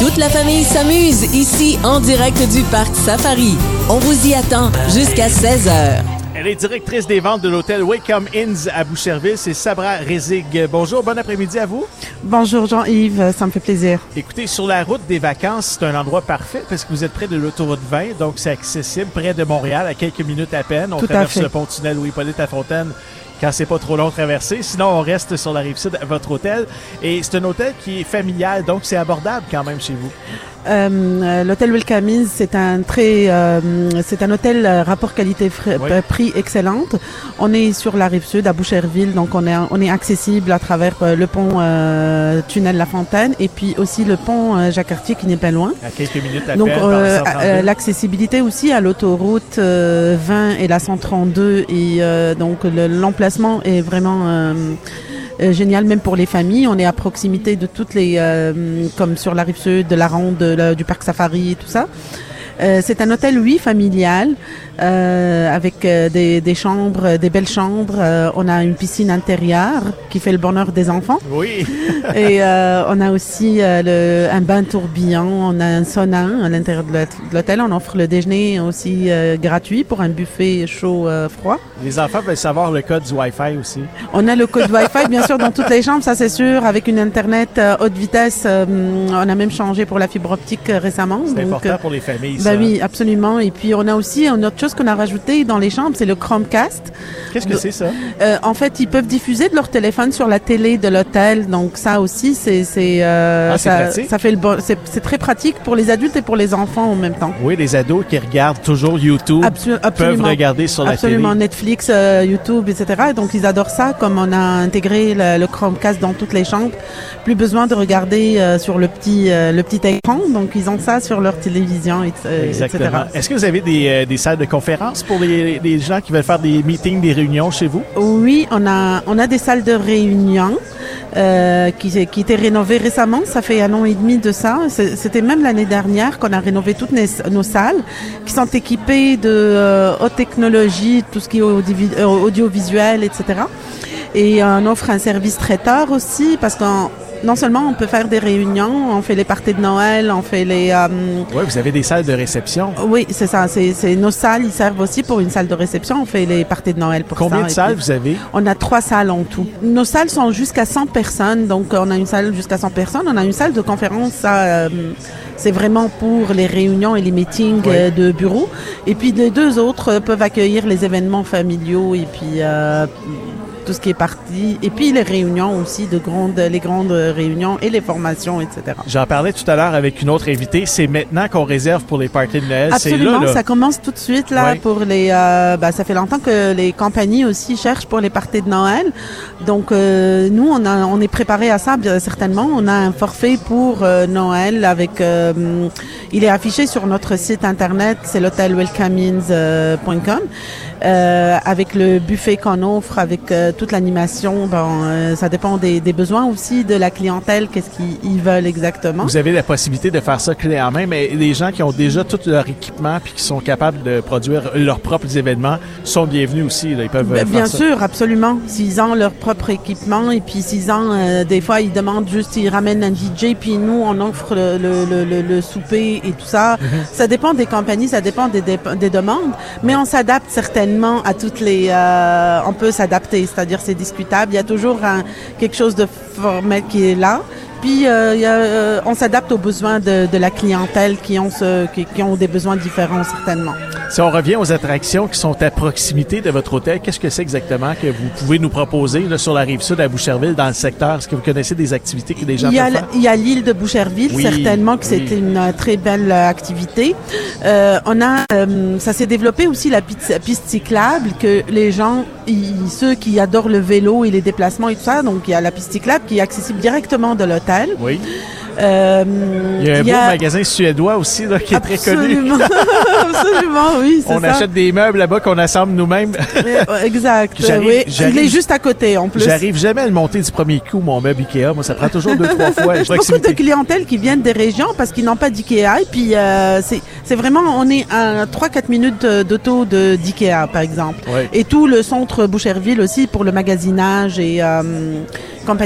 Toute la famille s'amuse ici en direct du parc Safari. On vous y attend jusqu'à 16h. Elle est directrice des ventes de l'hôtel Welcome Inns à Boucherville. C'est Sabra Rezig. Bonjour, bon après-midi à vous. Bonjour Jean-Yves, ça me fait plaisir. Écoutez, sur la route des vacances, c'est un endroit parfait parce que vous êtes près de l'autoroute 20, donc c'est accessible près de Montréal à quelques minutes à peine. On Tout à traverse fait. le pont-tunnel Louis-Polyte à Fontaine quand c'est pas trop long de traverser. Sinon, on reste sur la rive sud à votre hôtel. Et c'est un hôtel qui est familial, donc c'est abordable quand même chez vous. Euh, euh, L'hôtel Welcome c'est un très, euh, c'est un hôtel euh, rapport qualité-prix Oui. excellente. On est sur la rive sud à Boucherville, donc on est on est accessible à travers le pont euh, tunnel La Fontaine et puis aussi le pont Jacques Cartier qui n'est pas loin. À quelques minutes à Donc peine. dans le 132. l'accessibilité aussi à l'autoroute euh, 20 et la 132 et donc le- l'emplacement est vraiment euh, euh, génial même pour les familles. On est à proximité de toutes les euh, comme sur la rive sud, de la ronde, du parc safari et tout ça. Euh, c'est un hôtel, oui, familial, euh, avec euh, des, des chambres, des belles chambres. Euh, on a une piscine intérieure qui fait le bonheur des enfants. Oui. Et euh, on a aussi euh, le, un bain tourbillon, on a un sauna à l'intérieur de l'hôt- de l'hôtel. On offre le déjeuner aussi euh, gratuit pour un buffet chaud-froid. Les enfants veulent savoir le code du Wi-Fi aussi. on a le code Wi-Fi, bien sûr, dans toutes les chambres, ça c'est sûr, avec une Internet haute vitesse. euh, on a même changé pour la fibre optique récemment. C'est important pour les familles. Bah ça. oui, absolument. Et puis on a aussi une autre chose qu'on a rajouté dans les chambres, c'est le Chromecast. Qu'est-ce que c'est ça? Euh, en fait, ils peuvent diffuser de leur téléphone sur la télé de l'hôtel, donc ça aussi, c'est c'est euh, Ah, ça, fait le bon, c'est très pratique pour les adultes et pour les enfants en même temps. Oui, les ados qui regardent toujours YouTube peuvent absolument. regarder sur la Absolument, télé. Netflix, euh, YouTube, etc. Et donc ils adorent ça, comme on a intégré le, le Chromecast dans toutes les chambres. Plus besoin de regarder sur le petit le petit écran, donc ils ont ça sur leur télévision, et, Exactement. Est-ce que vous avez des, euh, des salles de conférence pour les, les gens qui veulent faire des meetings, des réunions chez vous? Oui, on a, on a des salles de réunion euh, qui, qui étaient rénovées récemment. Ça fait un an et demi de ça. C'était même l'année dernière qu'on a rénové toutes nos, nos salles qui sont équipées de euh, haute technologie, tout ce qui est audiovisuel, etc. Et on offre un service traiteur aussi parce qu'on non seulement on peut faire des réunions, on fait les parties de Noël, on fait les... euh, Oui, vous avez des salles de réception. oui, c'est ça. C'est nos salles, ils servent aussi pour une salle de réception. On fait les parties de Noël pour ça. Combien de salles puis- vous avez? on a trois salles en tout. Nos salles sont jusqu'à 100 personnes, donc on a une salle jusqu'à 100 personnes. On a une salle de conférence, ça, euh, c'est vraiment pour les réunions et les meetings Oui. euh, de bureau. Et puis les deux autres peuvent accueillir les événements familiaux et puis euh, tout ce qui est parti. Et puis les réunions aussi, de grandes, les grandes réunions et les formations, etc. J'en parlais tout à l'heure avec une autre invitée. C'est maintenant qu'on réserve pour les parties de Noël. Absolument, là, là. ça commence tout de suite là Oui. pour les. euh, bah, ça fait longtemps que les compagnies aussi cherchent pour les parties de Noël. Donc euh, nous, on a, on est préparé à ça bien certainement. On a un forfait pour euh, Noël avec. Euh, il est affiché sur notre site internet, c'est l'hôtelwelcomins.com. Euh, avec le buffet qu'on offre, avec euh, toute l'animation, bon, euh, ça dépend des, des besoins aussi de la clientèle, qu'est-ce qu'ils ils veulent exactement. Vous avez la possibilité de faire ça clé en main, mais les gens qui ont déjà tout leur équipement puis qui sont capables de produire leurs propres événements sont bienvenus aussi. là. Ils peuvent euh, Ben, faire Bien ça. sûr, absolument. S'ils ont leur propre équipement et puis s'ils ont, euh, des fois, ils demandent juste, ils ramènent un DJ puis nous, on offre le, le- le souper et tout ça. Mm-hmm. Ça dépend des compagnies, ça dépend des, des, des demandes, mais on s'adapte certainement à toutes les... euh, on peut s'adapter, c'est-à-dire c'est discutable. Il y a toujours un, quelque chose de formel qui est là. Puis euh, il y a, euh, on s'adapte aux besoins de, de la clientèle qui ont, ce, qui, qui ont des besoins différents certainement. Si on revient aux attractions qui sont à proximité de votre hôtel, qu'est-ce que c'est exactement que vous pouvez nous proposer là, sur la rive sud à Boucherville, dans le secteur? Est-ce que vous connaissez des activités que les gens Il y a, peuvent faire? il y a l'île de Boucherville, Oui, certainement que oui. c'était une euh, très belle euh, activité. Euh, on a, euh, ça s'est développé aussi la piste, piste cyclable que les gens, ils- ceux qui adorent le vélo et les déplacements et tout ça, donc il y a la piste cyclable qui est accessible directement de l'hôtel. Oui. Euh, Il y a un beau magasin suédois aussi là, qui est très connu. Absolument, oui, c'est On ça. achète des meubles là-bas qu'on assemble nous-mêmes. Euh, Exact. J'arrive- oui. Il est juste à côté en plus. J'arrive jamais à le monter du premier coup, mon meuble Ikea. Moi, ça prend toujours deux, trois fois. Beaucoup de Proximité. clientèle qui viennent des régions parce qu'ils n'ont pas d'IKEA. Et puis, euh, c'est c'est vraiment, on est à 3-4 minutes euh, d'auto de- d'IKEA, par exemple. Ouais. Et tout le centre Boucherville aussi pour le magasinage et euh,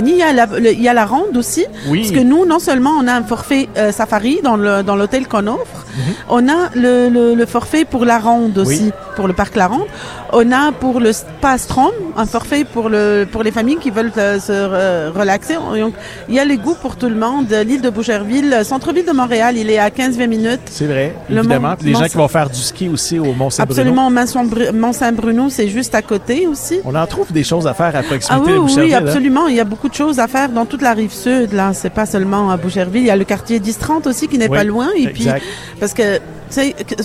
Il y a la, le- il y a la ronde aussi. Oui. Parce que nous, non seulement on a un forfait euh, safari dans l'hôtel qu'on offre, Mhm. on a le, le, le forfait pour la ronde aussi, Oui. pour le parc La Ronde. On a pour le spa Strom un forfait pour le pour les familles qui veulent euh, se re- relaxer. Donc, il y a les goûts pour tout le monde. L'île de Boucherville, le centre-ville de Montréal, il est à 15-20 minutes. C'est vrai, Le évidemment. Mont- les gens qui vont faire du ski aussi au Mont-Saint-Bruno. Absolument, Mont-Saint-Bru- Mont-Saint-Bruno, c'est juste à côté aussi. On en trouve des choses à faire à Ah proximité oui, de oui, Boucherville. hein? absolument. Il y a beaucoup de choses à faire dans toute la rive sud. Là, c'est pas seulement à Boucherville. Il y a le quartier 10-30 aussi qui n'est Oui, pas loin. Et exact. puis, parce que,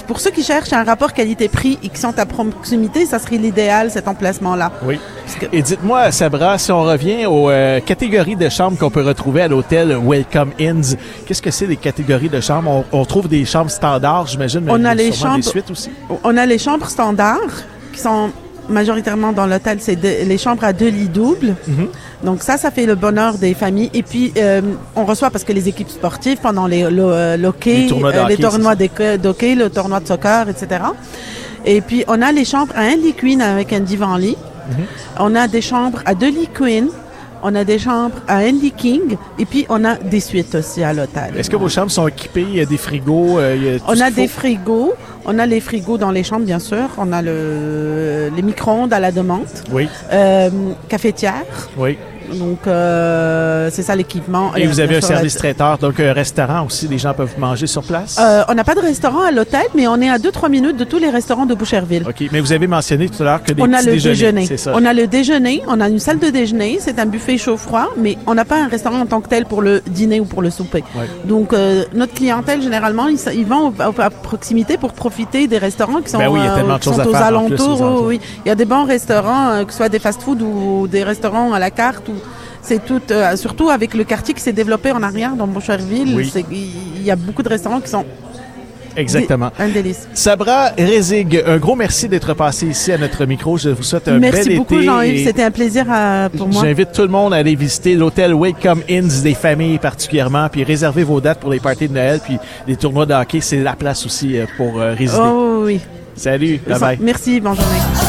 pour ceux qui cherchent un rapport qualité-prix et qui sont à proximité, ça serait l'idéal, cet emplacement-là. Oui. Que- Et dites-moi, Sabra, si on revient aux euh, catégories de chambres qu'on peut retrouver à l'hôtel Welcome Inns, qu'est-ce que c'est les catégories de chambres? On, on trouve des chambres standards, j'imagine, mais On a les sûrement des chambres- suites aussi. On a les chambres standards qui sont majoritairement dans l'hôtel, c'est les chambres à deux lits doubles. Mhm. Donc ça, ça fait le bonheur des familles. Et puis, euh, on reçoit parce que les équipes sportives, pendant les, le, euh, Les tournois de euh, les tournois d'hockey, le tournoi de soccer, etc. Et puis, on a les chambres à un lit queen avec un divan-lit. Mhm. On a des chambres à deux lits queen. On a des chambres à lit king. Et puis, on a des suites aussi à l'hôtel. Est-ce que vos chambres sont équipées? Il y a des frigos? euh, il y a tout On a des faut? frigos. On a les frigos dans les chambres, bien sûr. On a le, les micro-ondes à la demande. Oui, Euh, cafetière. oui. Donc, euh, c'est ça l'équipement. Et vous avez un service traiteur, donc un restaurant aussi, les gens peuvent manger sur place? Euh, on n'a pas de restaurant à l'hôtel, mais on est à 2-3 minutes de tous les restaurants de Boucherville. OK, mais vous avez mentionné tout à l'heure que des on a le déjeuner. ça. On a le déjeuner, on a une salle de déjeuner, c'est un buffet chaud-froid, mais on n'a pas un restaurant en tant que tel pour le dîner ou pour le souper. Ouais. Donc, euh, notre clientèle, généralement, ils, vont à, proximité pour profiter des restaurants qui sont, Ben oui, qui sont aux, plus, alentours. aux alentours. oui. Il y a des bons restaurants, que ce soit des fast-food ou des restaurants à la carte. Ou, c'est tout, euh, surtout avec le quartier qui s'est développé en arrière dans Boucherville, Oui. il y a beaucoup de restaurants qui sont Exactement. un délice. Sabra Rezig, un gros merci d'être passé ici à notre micro. Je vous souhaite un Merci bel beaucoup, été. Jean-Yves. et C'était un plaisir à- pour moi. J'invite tout le monde à aller visiter l'hôtel Welcome Inns des familles particulièrement, puis réserver vos dates pour les parties de Noël, puis les tournois de hockey, c'est la place aussi euh, pour euh, résider. Oh oui. Salut, bye bye. Merci, bonne journée.